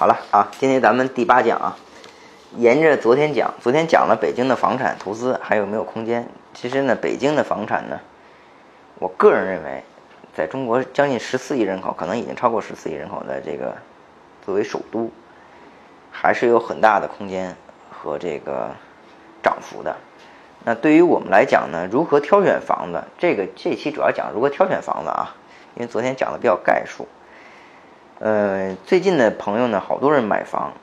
好了啊，今天咱们第八讲啊，沿着昨天讲，昨天讲了北京的房产投资还有没有空间。其实呢，北京的房产呢，我个人认为，在中国将近十四亿人口，可能已经超过十四亿人口的这个作为首都，还是有很大的空间和这个涨幅的。那对于我们来讲呢，如何挑选房子？这个这期主要讲如何挑选房子啊，因为昨天讲的比较概述。呃，最近的朋友呢，好多人买房，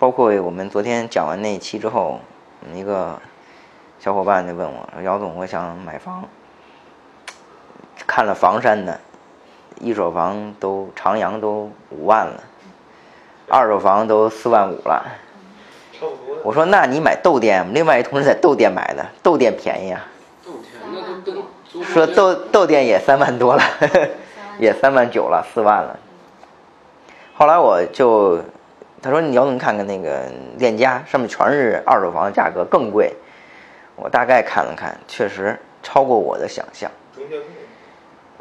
包括我们昨天讲完那一期之后，一个小伙伴就问我说：“姚总，我想买房，看了房山的，一手房都长阳都五万了，二手房都四万五了。”我说：“那你买窦店，另外一同事在窦店买的，窦店便宜啊。”豆田那都都说豆豆店也三万多了，也三万九了，四万了。后来我就他说你要能看看那个链家，上面全是二手房的价格更贵。我大概看了看，确实超过我的想象。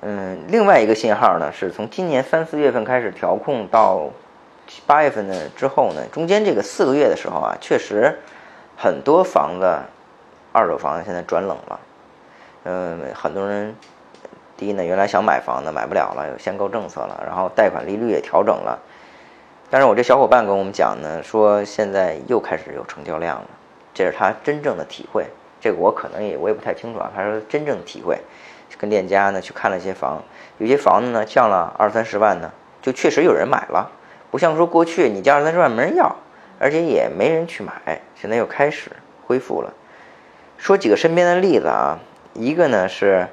嗯，另外一个信号呢，是从今年三四月份开始调控到八月份的之后呢，中间这个四个月的时候啊，确实很多房子二手房现在转冷了。嗯，很多人第一呢，原来想买房的买不了了，有限购政策了，然后贷款利率也调整了。但是我这小伙伴跟我们讲呢，说现在又开始有成交量了，这是他真正的体会。这个我可能也我也不太清楚啊，他说真正体会，跟链家呢去看了一些房，有些房子呢降了二三十万呢，就确实有人买了，不像说过去你降二三十万没人要，而且也没人去买，现在又开始恢复了。说几个身边的例子啊，一个呢是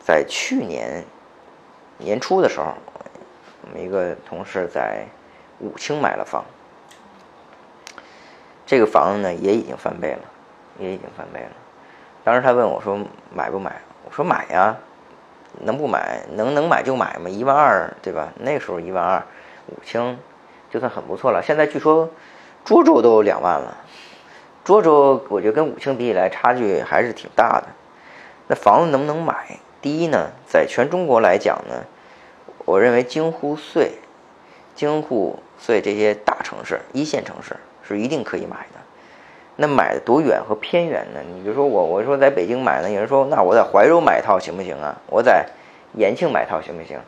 在去年年初的时候，我们一个同事在武清买了房，这个房子呢也已经翻倍了，也已经翻倍了。当时他问我说买不买？我说买呀，能不买？能能买就买嘛，一万二对吧？那时候一万二，武清就算很不错了。现在据说涿州都两万了，涿州我觉得跟武清比起来差距还是挺大的。那房子能不能买？第一呢，在全中国来讲呢，我认为京沪穗、京沪穗这些大城市、一线城市是一定可以买的。那买的多远和偏远呢？你比如说我，我说在北京买呢，有人说那我在怀柔买一套行不行啊？我在延庆买套行不行？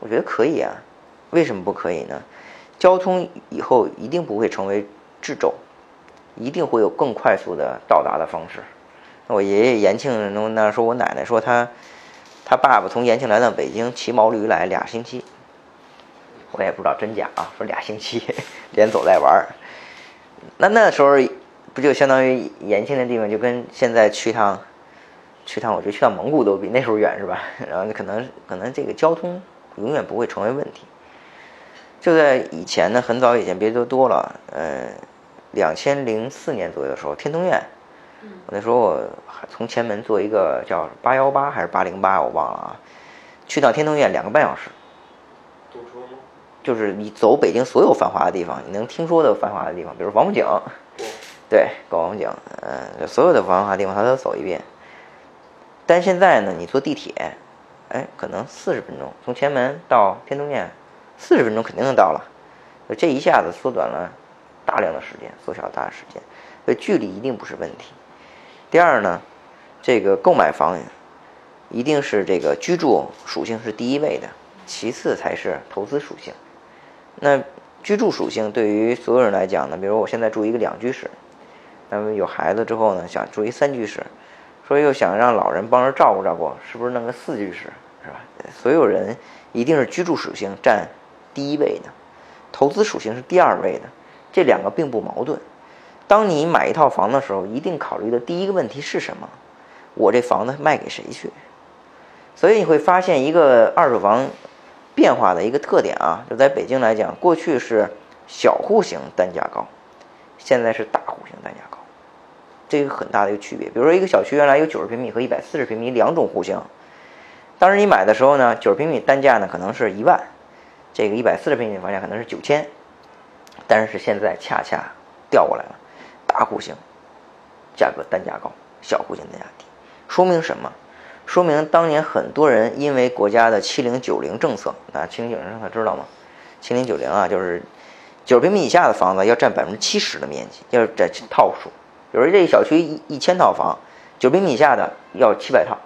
我觉得可以啊。为什么不可以呢？交通以后一定不会成为掣肘，一定会有更快速的到达的方式。我爷爷延庆那那说，我奶奶说他他爸爸从延庆来到北京骑毛驴来俩星期，我也不知道真假啊，说俩星期连走带玩儿。那那时候不就相当于延庆那地方，就跟现在去趟去趟，我觉得去趟蒙古都比那时候远是吧？然后可能可能这个交通永远不会成为问题。就在以前呢，很早以前，别说多了，呃，两千零四年左右的时候，天通苑。我那时候我从前门坐一个叫八幺八还是八零八，我忘了啊。去到天通苑两个半小时，堵车吗？就是你走北京所有繁华的地方，你能听说的繁华的地方，比如王府井，对，搞王府井，嗯，所有的繁华地方他都走一遍。但现在呢，你坐地铁，哎，可能四十分钟，从前门到天通苑，四十分钟肯定能到了。这一下子缩短了大量的时间，缩小了大量时间，所以距离一定不是问题。第二呢，这个购买房一定是这个居住属性是第一位的，其次才是投资属性。那居住属性对于所有人来讲呢，比如我现在住一个两居室，那么有孩子之后呢，想住一三居室，说又想让老人帮着照顾照顾，是不是弄个四居室，是吧？所有人一定是居住属性占第一位的，投资属性是第二位的，这两个并不矛盾。当你买一套房的时候，一定考虑的第一个问题是什么？我这房子卖给谁去？所以你会发现一个二手房变化的一个特点啊，就在北京来讲，过去是小户型单价高，现在是大户型单价高，这个很大的一个区别。比如说一个小区原来有九十平米和一百四十平米两种户型，当时你买的时候呢，九十平米单价呢可能是一万，这个一百四十平米的房价可能是九千，但是现在恰恰调过来了。大户型价格单价高，小户型单价低，说明什么？说明当年很多人因为国家的七零九零政策，啊，七零九零政策知道吗？七零九零啊，就是九十平米以下的房子要占百分之七十的面积，要占套数。比如这小区一一千套房，九平米以下的要七百套，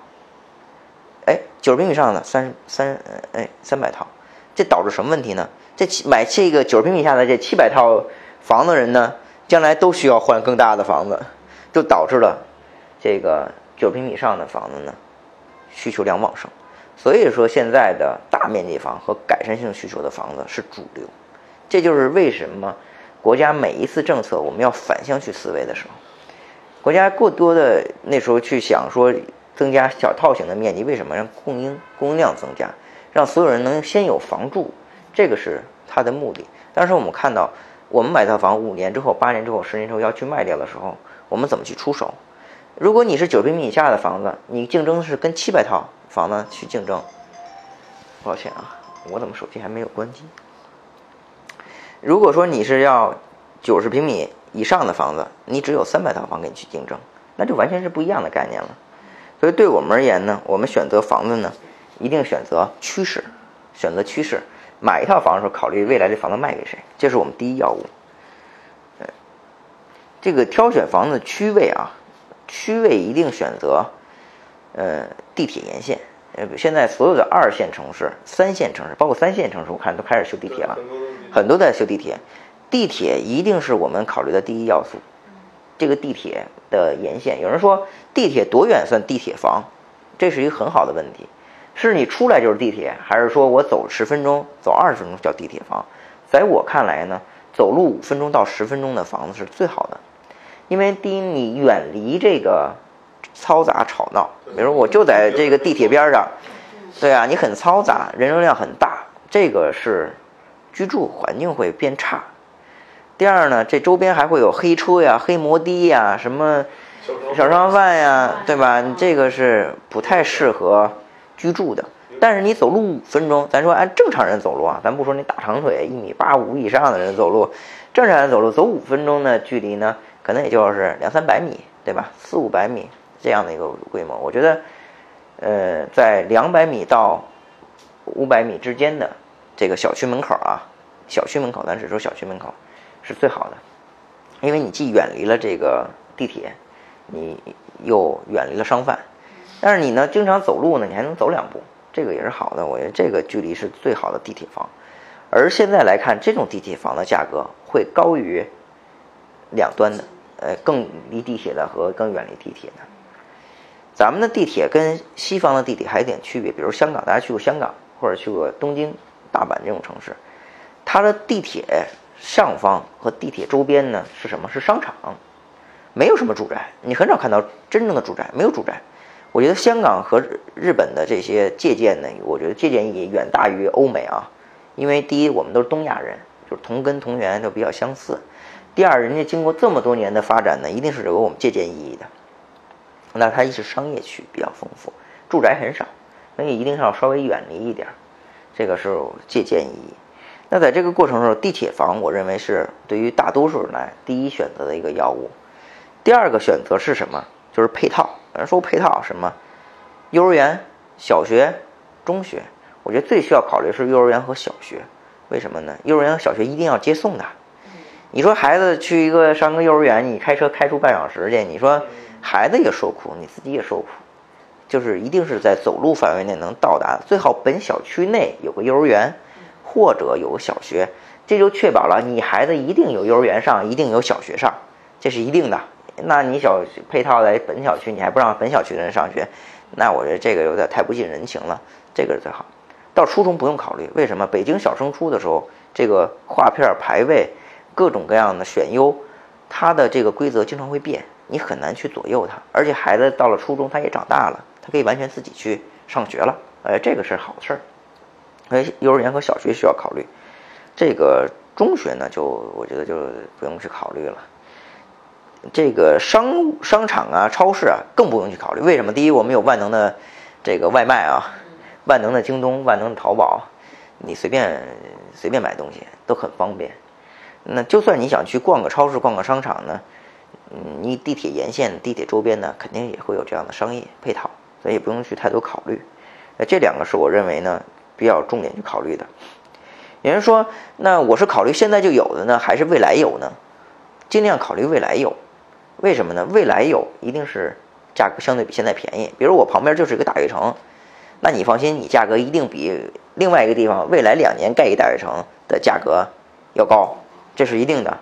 哎，九十平米以上的三三哎三百套，这导致什么问题呢？这买这个九十平米以下的这七百套房的人呢，将来都需要换更大的房子，就导致了这个九平米以上的房子呢需求量旺盛。所以说，现在的大面积房和改善性需求的房子是主流。这就是为什么国家每一次政策我们要反向去思维的时候，国家过多的那时候去想说增加小套型的面积，为什么让供应供应量增加，让所有人能先有房住，这个是它的目的。但是我们看到，我们买套房五年之后、八年之后、十年之后要去卖掉的时候，我们怎么去出手？如果你是九平米以下的房子，你竞争是跟七百套房子去竞争。抱歉啊，我怎么手机还没有关机？如果说你是要九十平米以上的房子，你只有三百套房跟你去竞争，那就完全是不一样的概念了。所以对我们而言呢，我们选择房子呢，一定选择趋势，选择趋势。买一套房的时候，考虑未来这房子卖给谁，这是我们第一要务。呃这个挑选房子区位啊，区位一定选择呃地铁沿线。呃，现在所有的二线城市、三线城市，包括三线城市，我看都开始修地铁了，很多在修地铁。地铁一定是我们考虑的第一要素。这个地铁的沿线，有人说地铁多远算地铁房？这是一个很好的问题。是你出来就是地铁，还是说我走十分钟、走二十分钟叫地铁房？在我看来呢，走路五分钟到十分钟的房子是最好的，因为第一你远离这个。嘈杂吵闹，比如我就在这个地铁边上，对啊，你很嘈杂，人流量很大，这个是居住环境会变差。第二呢，这周边还会有黑车呀、黑摩的呀、什么小商贩呀，对吧？你这个是不太适合居住的。但是你走路五分钟，咱说按正常人走路啊，咱不说你大长腿一米八五以上的人走路，正常人走路走五分钟的距离呢，可能也就是两三百米，对吧？四五百米。这样的一个规模，我觉得，呃，在两百米到五百米之间的这个小区门口啊，小区门口，咱只说小区门口是最好的，因为你既远离了这个地铁，你又远离了商贩，但是你呢，经常走路呢，你还能走两步，这个也是好的。我觉得这个距离是最好的地铁房，而现在来看，这种地铁房的价格会高于两端的，呃，更离地铁的和更远离地铁的。咱们的地铁跟西方的地铁还有点区别，比如香港，大家去过香港或者去过东京、大阪这种城市，它的地铁上方和地铁周边呢是什么？是商场，没有什么住宅，你很少看到真正的住宅，没有住宅。我觉得香港和日本的这些借鉴呢，我觉得借鉴意义远大于欧美啊，因为第一，我们都是东亚人，就是同根同源，都比较相似；第二，人家经过这么多年的发展呢，一定是有我们借鉴意义的。那它一是商业区比较丰富，住宅很少，所以一定是要稍微远离一点，这个是借鉴意义。那在这个过程中，地铁房我认为是对于大多数人来第一选择的一个要务。第二个选择是什么？就是配套。有人说配套什么？幼儿园、小学、中学，我觉得最需要考虑是幼儿园和小学。为什么呢？幼儿园和小学一定要接送的。你说孩子去一个上个幼儿园，你开车开出半小时去，你说？孩子也受苦，你自己也受苦，就是一定是在走路范围内能到达，最好本小区内有个幼儿园，或者有个小学，这就确保了你孩子一定有幼儿园上，一定有小学上，这是一定的。那你小配套在本小区，你还不让本小区的人上学，那我觉得这个有点太不近人情了。这个是最好。到初中不用考虑，为什么？北京小升初的时候，这个划片排位，各种各样的选优，它的这个规则经常会变。你很难去左右它，而且孩子到了初中，他也长大了，他可以完全自己去上学了，哎，这个是好事儿。所以，幼儿园和小学需要考虑，这个中学呢，就我觉得就不用去考虑了。这个商商场啊、超市啊，更不用去考虑。为什么？第一，我们有万能的这个外卖啊，万能的京东、万能的淘宝，你随便随便买东西都很方便。那就算你想去逛个超市、逛个商场呢？嗯，你地铁沿线、地铁周边呢，肯定也会有这样的商业配套，所以也不用去太多考虑。那这两个是我认为呢比较重点去考虑的。有人说，那我是考虑现在就有的呢，还是未来有呢？尽量考虑未来有，为什么呢？未来有一定是价格相对比现在便宜。比如我旁边就是一个大悦城，那你放心，你价格一定比另外一个地方未来两年盖一大悦城的价格要高，这是一定的。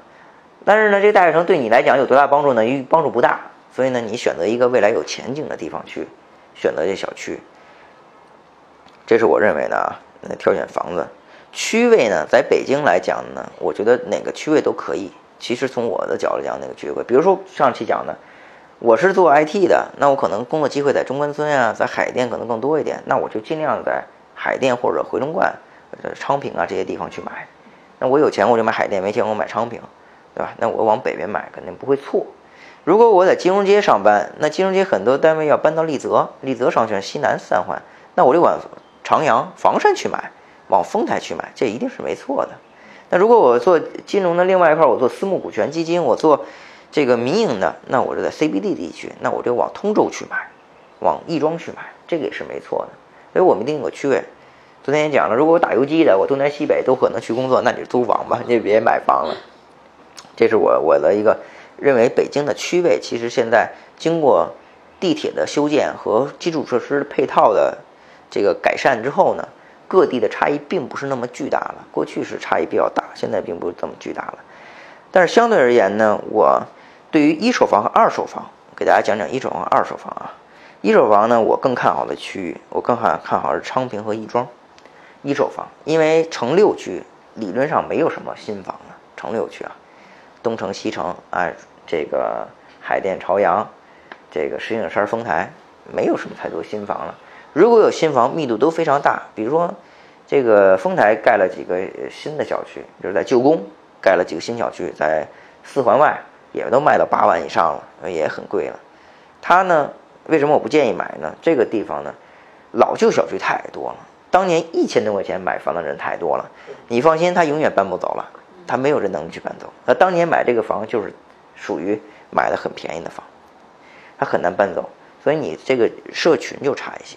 但是呢，这个大悦城对你来讲有多大帮助呢？帮助不大。所以呢，你选择一个未来有前景的地方去选择这小区，这是我认为的啊。那挑选房子。区位呢，在北京来讲呢，我觉得哪个区位都可以。其实从我的角度讲，那个机会，比如说上期讲的，我是做 IT 的，那我可能工作机会在中关村啊，在海淀可能更多一点，那我就尽量在海淀或者回龙观、昌平啊这些地方去买。那我有钱我就买海淀，没钱我买昌平，对吧？那我往北边买肯定不会错。如果我在金融街上班，那金融街很多单位要搬到丽泽，丽泽商圈西南三环，那我就往长阳、房山去买。往丰台去买，这一定是没错的。那如果我做金融的另外一块，我做私募股权基金，我做这个民营的，那我就在 CBD 地区，那我就往通州去买，往亦庄去买，这个也是没错的。所以我们定个区位。昨天也讲了，如果我打游击的，我东南西北都可能去工作，那你就租房吧，你就别买房了。这是我我的一个认为，北京的区位其实现在经过地铁的修建和基础设施配套的这个改善之后呢。各地的差异并不是那么巨大了，过去是差异比较大，现在并不是这么巨大了。但是相对而言呢，我对于一手房和二手房，给大家讲讲一手房、二手房啊。一手房呢，我更看好的区域，我更看看好是昌平和亦庄。一手房，因为城六区理论上没有什么新房了，城六区啊，东城、西城，哎，这个海淀、朝阳，这个石景山、丰台，没有什么太多新房了。如果有新房，密度都非常大，比如说，这个丰台盖了几个新的小区，就是在旧宫盖了几个新小区，在四环外也都卖到八万以上了，也很贵了。它呢，为什么我不建议买呢？这个地方呢，老旧小区太多了，当年一千多块钱买房的人太多了，你放心，他永远搬不走了，他没有这能力去搬走。他当年买这个房就是属于买的很便宜的房，他很难搬走，所以你这个社群就差一些。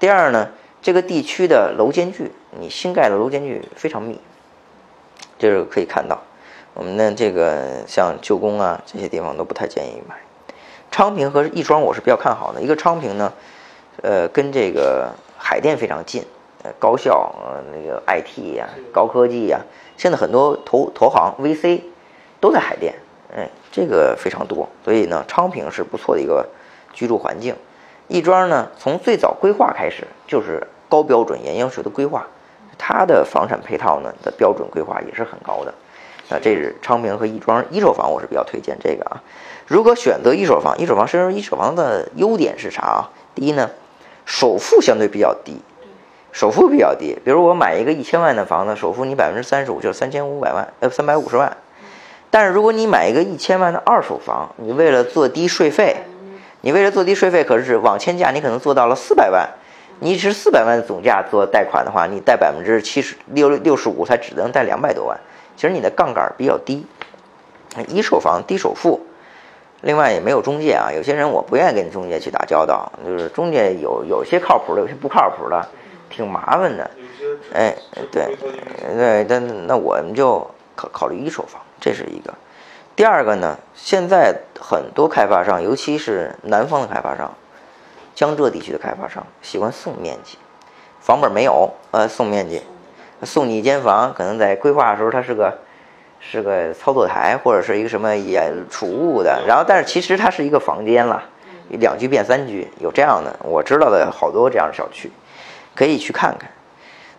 第二呢，这个地区的楼间距，你新盖的楼间距非常密，这是可以看到。我们的这个像旧宫啊这些地方都不太建议买。昌平和亦庄我是比较看好的，一个昌平呢，呃，跟这个海淀非常近，呃，高校呃那个 IT 呀、高科技呀，现在很多投投行 VC 都在海淀，哎，这个非常多，所以呢，昌平是不错的一个居住环境。亦庄呢，从最早规划开始就是高标准、严要求的规划，它的房产配套呢的标准规划也是很高的。那，这是昌平和亦庄一手房，我是比较推荐这个啊。如果选择一手房，一手房实际上一手房的优点是啥啊？第一呢，首付相对比较低，首付比较低。比如我买一个一千万的房子，首付你百分之三十五就是三千五百万，呃，三百五十万。但是如果你买一个一千万的二手房，你为了做低税费。你为了做低税费，可是网签价你可能做到了四百万，你是四百万的总价做贷款的话，你贷百分之七十六六十五，才只能贷两百多万。其实你的杠杆比较低，一手房低首付，另外也没有中介啊。有些人我不愿意跟中介去打交道，就是中介有有些靠谱的，有些不靠谱的，挺麻烦的。哎，对，对，但那我们就考考虑一手房，这是一个。第二个呢，现在很多开发商，尤其是南方的开发商，江浙地区的开发商喜欢送面积，房本没有，呃，送面积，送你一间房，可能在规划的时候它是个是个操作台或者是一个什么也储物的，然后但是其实它是一个房间了，两居变三居，有这样的，我知道的好多这样的小区，可以去看看。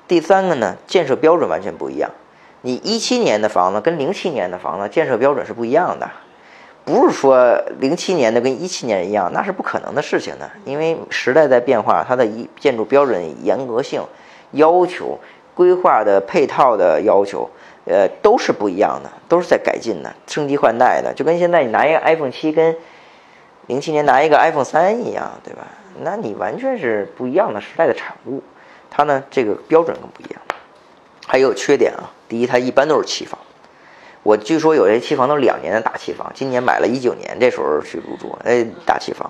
第三个呢，建设标准完全不一样。你一七年的房子跟零七年的房子建设标准是不一样的，不是说零七年的跟一七年一样，那是不可能的事情的。因为时代在变化，它的一建筑标准严格性要求、规划的配套的要求，呃，都是不一样的，都是在改进的、升级换代的。就跟现在你拿一个 iPhone 七跟零七年拿一个 iPhone 三一样，对吧？那你完全是不一样的时代的产物，它呢这个标准更不一样。还有缺点啊，第一，它一般都是期房。我据说有些期房都两年的大期房，今年买了一九年，这时候去入住，哎，大期房。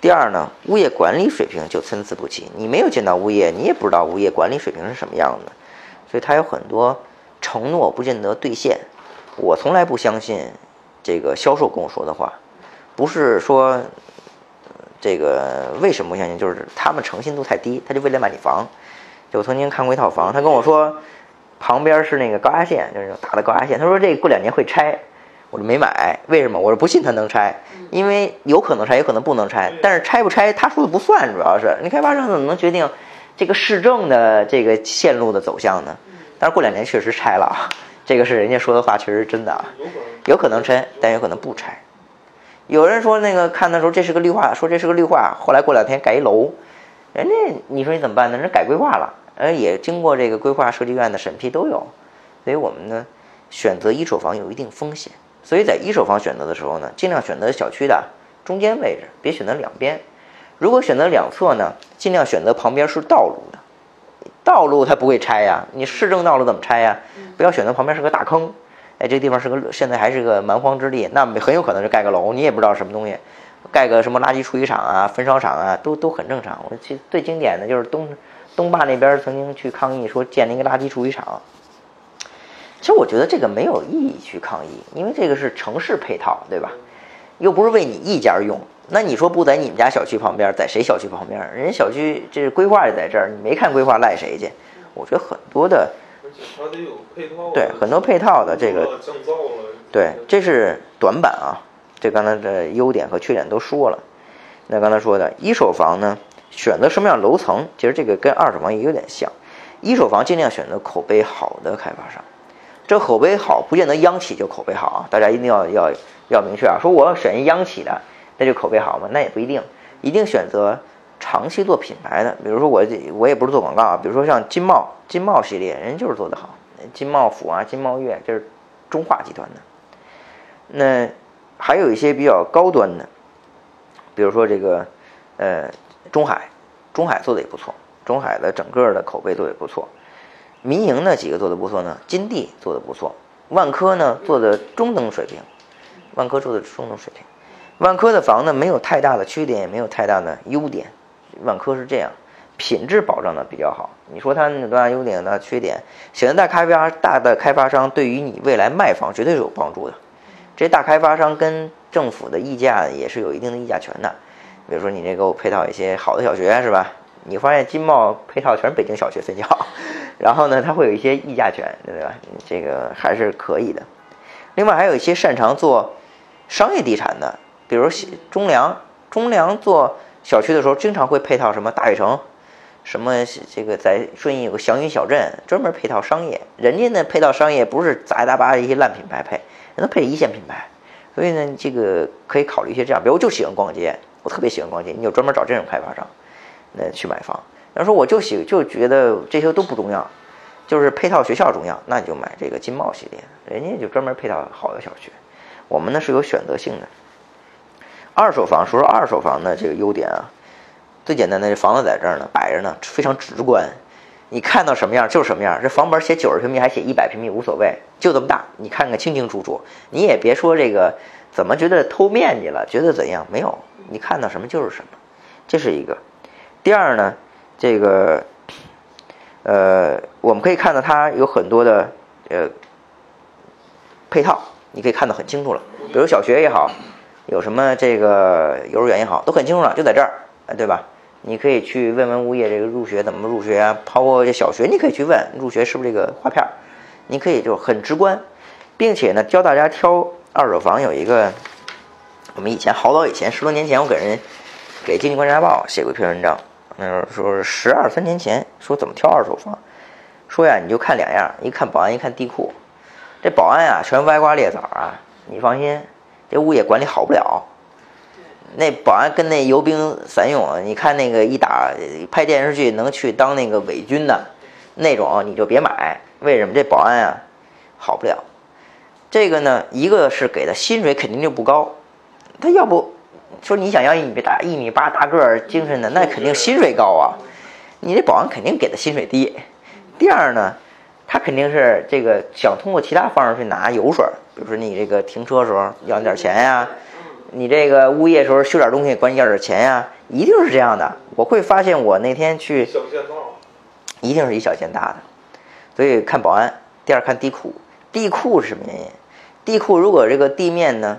第二呢，物业管理水平就参差不齐，你没有见到物业，你也不知道物业管理水平是什么样的，所以它有很多承诺不见得兑现。我从来不相信这个销售跟我说的话，不是说这个为什么不相信，就是他们诚信度太低，他就为了卖你房。就我曾经看过一套房，他跟我说旁边是那个高压线，就是大的高压线，他说这过两年会拆，我就没买。为什么？我说不信他能拆，因为有可能拆，有可能不能拆。但是拆不拆，他说的不算，主要是你开发商怎么能决定这个市政的这个线路的走向呢？但是过两年确实拆了啊，这个是人家说的话，确实是真的啊，有可能拆，但有可能不拆。有人说那个看的时候这是个绿化，说这是个绿化，后来过两天盖一楼，人家你说你怎么办呢？人改规划了，呃，也经过这个规划设计院的审批都有，所以我们呢选择一手房有一定风险，所以在一手房选择的时候呢，尽量选择小区的中间位置，别选择两边。如果选择两侧呢，尽量选择旁边是道路的。道路它不会拆呀，你市政道路怎么拆呀？不要选择旁边是个大坑，哎，这地方是个现在还是个蛮荒之地，那很有可能是盖个楼，你也不知道什么东西，盖个什么垃圾处理厂啊、焚烧厂啊，都都很正常。我其实最经典的就是东东坝那边曾经去抗议说建了一个垃圾处理厂，其实我觉得这个没有意义去抗议，因为这个是城市配套，对吧？又不是为你一家用。那你说不在你们家小区旁边，在谁小区旁边？人家小区这是规划也在这儿，你没看规划赖谁去？我觉得很多的，对很多配套的这个，对这是短板啊。这刚才的优点和缺点都说了。那刚才说的一手房呢，选择什么样楼层？其实这个跟二手房也有点像。一手房尽量选择口碑好的开发商，这口碑好不见得央企就口碑好啊，大家一定要要要明确啊。说我要选一央企的。那就口碑好吗？那也不一定，一定选择长期做品牌的。比如说我我也不是做广告啊，比如说像金茂金茂系列，人就是做得好。金茂府啊，金茂悦，这是中化集团的。那还有一些比较高端的，比如说这个呃中海，中海做的也不错，中海的整个的口碑做的也不错。民营的几个做的不错呢，金地做的不错，万科呢做的中等水平，万科做的中等水平。万科的房呢，没有太大的缺点，也没有太大的优点。万科是这样，品质保障的比较好。你说它那多大优点、多大缺点？选择大开发大的开发商，对于你未来卖房绝对是有帮助的。这些大开发商跟政府的议价也是有一定的议价权的。比如说你这给我配套一些好的小学，是吧？你发现金茂配套全是北京小学分校，然后呢，它会有一些溢价权，对吧？这个还是可以的。另外还有一些擅长做商业地产的。比如中粮，中粮做小区的时候，经常会配套什么大悦城，什么这个在顺义有个祥云小镇，专门配套商业。人家呢配套商业不是杂七杂八一些烂品牌配，人家配一线品牌。所以呢，这个可以考虑一些这样。比如我就喜欢逛街，我特别喜欢逛街，你就专门找这种开发商，那去买房。要说我就喜就觉得这些都不重要，就是配套学校重要，那你就买这个金茂系列，人家就专门配套好的小区。我们呢是有选择性的。二手房，说说二手房的这个优点啊，最简单的，这房子在这儿呢，摆着呢，非常直观，你看到什么样就是什么样。这房本写九十平米还写一百平米无所谓，就这么大，你看个清清楚楚。你也别说这个怎么觉得偷面积了，觉得怎样？没有，你看到什么就是什么，这是一个。第二呢，这个，呃，我们可以看到它有很多的呃配套，你可以看得很清楚了，比如小学也好。有什么这个幼儿园也好，都很清楚了，就在这儿，对吧？你可以去问问物业这个入学怎么入学啊？包括这小学，你可以去问入学是不是这个划片儿，你可以就很直观，并且呢，教大家挑二手房有一个，我们以前好早以前十多年前，我给人给《经济观察报》写过一篇文章，那时候说是十二三年前，说怎么挑二手房，说呀，你就看两样，一看保安，一看地库，这保安啊，全歪瓜裂枣啊，你放心。这物业管理好不了，那保安跟那游兵散勇，你看那个一打拍电视剧能去当那个伪军的，那种你就别买。为什么这保安啊好不了？这个呢，一个是给的薪水肯定就不高，他要不说你想要一米大一米八大个儿精神的，那肯定薪水高啊。你这保安肯定给的薪水低。第二呢，他肯定是这个想通过其他方式去拿油水。比如说你这个停车时候要你点钱呀，你这个物业时候修点东西管你要点钱呀，一定是这样的。我会发现我那天去，一定是以小见大的，所以看保安第二看地库，地库是什么原因？地库如果这个地面呢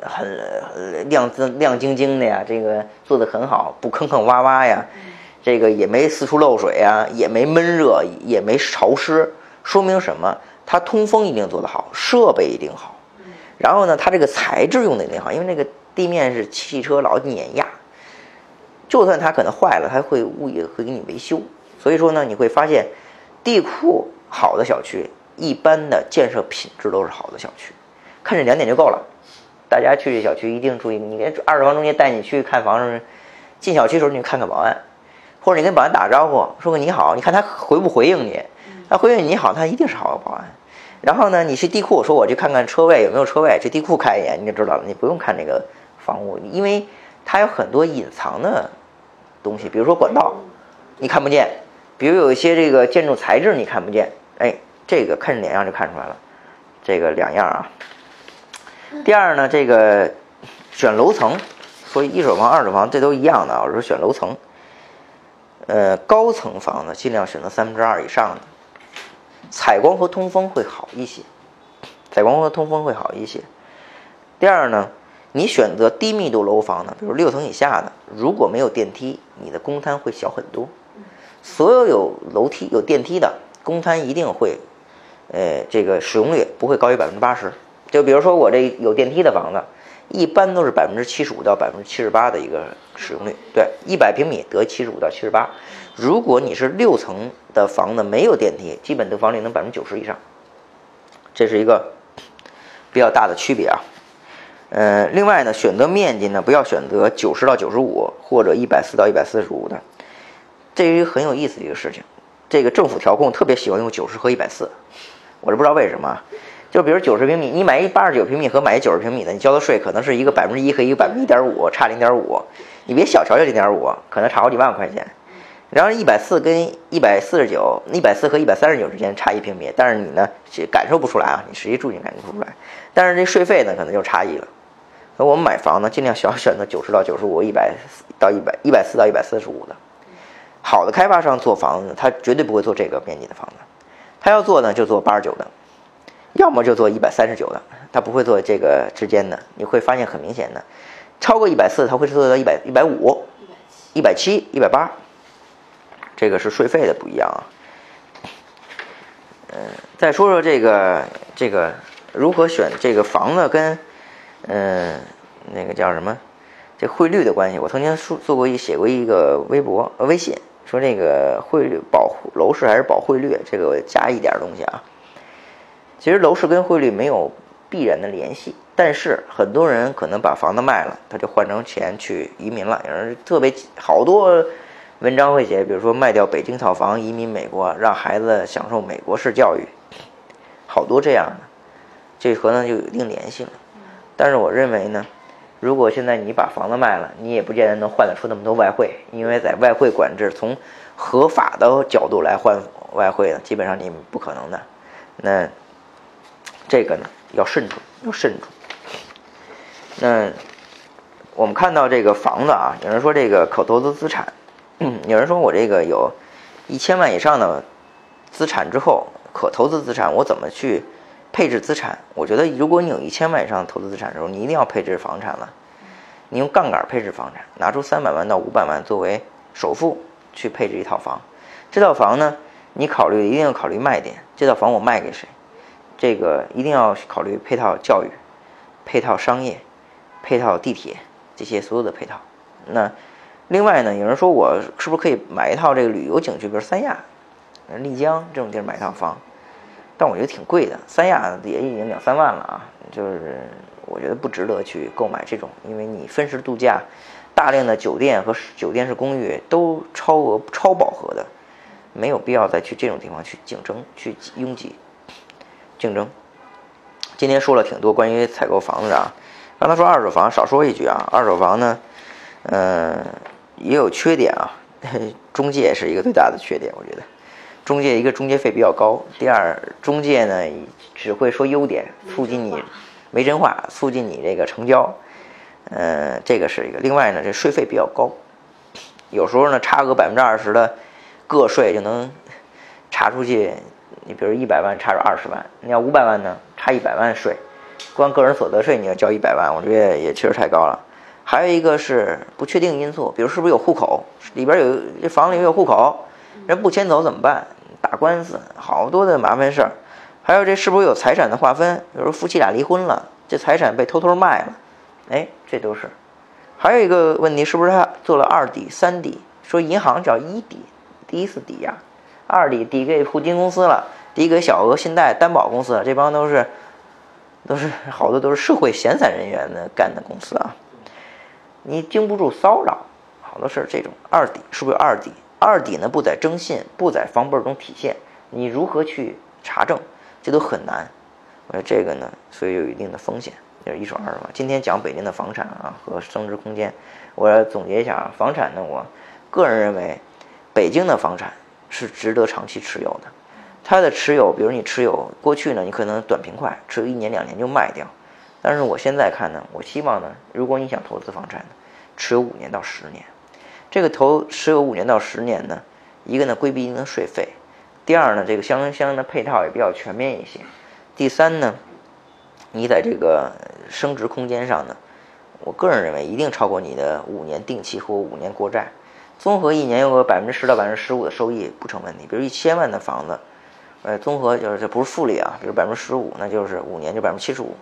很亮晶亮晶晶的呀，这个做的很好，不坑坑洼洼呀，这个也没四处漏水啊，也没闷热，也没潮湿，说明什么？它通风一定做得好，设备一定好，然后呢，它这个材质用的也好，因为那个地面是汽车老碾压，就算它可能坏了，它会物业会给你维修。所以说呢，你会发现地库好的小区，一般的建设品质都是好的小区。看这两点就够了。大家去这小区一定注意，你跟二手房中介带你去看房时，进小区时候你看看保安，或者你跟保安打个招呼，说个你好，你看他回不回应你。他回应你好，他一定是好的保安。然后呢，你去地库，我说我去看看车位有没有车位，去地库看一眼你就知道了。你不用看这个房屋，因为它有很多隐藏的东西，比如说管道，你看不见；比如有一些这个建筑材质你看不见。哎，这个看脸上就看出来了，这个两样啊。第二呢，这个选楼层，所以一手房、二手房这都一样的啊，我说选楼层。呃，高层房呢，尽量选择三分之二以上的。采光和通风会好一些，采光和通风会好一些。第二呢，你选择低密度楼房呢，比如六层以下的，如果没有电梯，你的公摊会小很多。所有有楼梯、有电梯的公摊一定会，呃，这个使用率不会高于百分之八十。就比如说我这有电梯的房子，一般都是百分之七十五到百分之七十八的一个使用率。对，一百平米得七十五到七十八。如果你是六层的房子没有电梯，基本得房率能百分之九十以上，这是一个比较大的区别啊。呃，另外呢，选择面积呢，不要选择九十到九十五或者一百四到一百四十五的，这是一个很有意思的一个事情。这个政府调控特别喜欢用九十和一百四，我是不知道为什么。就比如九十平米，你买一八十九平米和买一九十平米的，你交的税可能是一个百分之一和一个百分之一点五，差零点五。你别小瞧这零点五，可能差好几万块钱。然后一百四跟一百四十九，一百四和一百三十九之间差一平米，但是你呢感受不出来啊，你实际住进感觉不出来。但是这税费呢可能就差异了。那我们买房呢，尽量小选择九十到九十五，一百到一百一百四到一百四十五的。好的开发商做房子，他绝对不会做这个面积的房子，他要做呢就做八十九的，要么就做一百三十九的，他不会做这个之间的。你会发现很明显的，超过一百四他会做到一百一百五、一百七、一百八。这个是税费的不一样啊，嗯，再说说这个这个如何选这个房子跟嗯那个叫什么这汇率的关系。我曾经说做过一写过一个微博呃微信，说这个汇率保楼市还是保汇率，这个我加一点东西啊。其实楼市跟汇率没有必然的联系，但是很多人可能把房子卖了，他就换成钱去移民了，有人特别好多。文章会写，比如说卖掉北京套房移民美国，让孩子享受美国式教育，好多这样的，这和呢就有一定联系了。但是我认为呢，如果现在你把房子卖了，你也不见得能换得出那么多外汇，因为在外汇管制从合法的角度来换外汇呢，基本上你不可能的。那这个呢要慎重，要慎重。那我们看到这个房子啊，有人说这个可投资资产。有人说我这个有一千万以上的资产之后，可投资资产，我怎么去配置资产？我觉得，如果你有一千万以上的投资资产的时候，你一定要配置房产了。你用杠杆配置房产，拿出三百万到五百万作为首付去配置一套房。这套房呢，你考虑一定要考虑卖点。这套房我卖给谁？这个一定要考虑配套教育、配套商业、配套地铁这些所有的配套。那。另外呢，有人说我是不是可以买一套这个旅游景区，比如三亚、丽江这种地儿买套房？但我觉得挺贵的，三亚也已经两三万了啊，就是我觉得不值得去购买这种，因为你分时度假，大量的酒店和酒店式公寓都超额超饱和的，没有必要再去这种地方去竞争、去拥挤竞争。今天说了挺多关于采购房子啊，刚才说二手房，少说一句啊，二手房呢，嗯。也有缺点啊，中介是一个最大的缺点，我觉得，中介一个中介费比较高，第二中介呢只会说优点，促进你没真话，促进你这个成交，嗯，这个是一个。另外呢，这税费比较高，有时候呢差个百分之二十的个税就能查出去你比如一百万差着二十万，你要五百万呢，差一百万税，光个人所得税你要交一百万，我觉得也确实太高了。还有一个是不确定因素，比如是不是有户口，里边有这房里有户口，人不迁走怎么办？打官司，好多的麻烦事儿。还有这是不是有财产的划分？比如夫妻俩离婚了，这财产被偷偷卖了，哎，这都是。还有一个问题，是不是他做了二抵、三抵？说银行叫一抵，第一次抵押，二抵抵给互金公司了，抵给小额信贷担保公司了，这帮都是都是好多都是社会闲散人员的干的公司啊。你经不住骚扰，好多事儿这种二抵是不是二抵？二抵呢不在征信，不在房本中体现，你如何去查证？这都很难。我说这个呢，所以有一定的风险，就是一手二手嘛。今天讲北京的房产啊和升值空间，我总结一下啊，房产呢，我个人认为，北京的房产是值得长期持有的。它的持有，比如你持有过去呢，你可能短平快，持有一年两年就卖掉。但是我现在看呢，我希望呢，如果你想投资房产，持有五年到十年。这个投持有五年到十年呢，一个呢规避一定的税费，第二呢这个相相应的配套也比较全面一些，第三呢，你在这个升值空间上呢，我个人认为一定超过你的五年定期或五年国债，综合一年有个百分之十到百分之十五的收益不成问题。比如一千万的房子，呃，综合就是这不是复利啊，比如百分之十五，那就是五年就百分之七十五。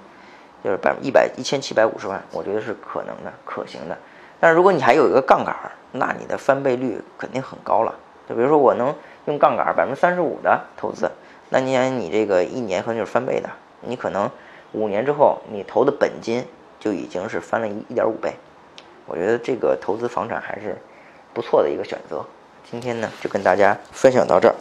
就是百一百一千七百五十万，我觉得是可能的、可行的。但是如果你还有一个杠杆，那你的翻倍率肯定很高了。就比如说我能用杠杆百分之三十五的投资，那你想你这个一年可能就是翻倍的，你可能五年之后你投的本金就已经是翻了一一点五倍。我觉得这个投资房产还是不错的一个选择。今天呢就跟大家分享到这儿。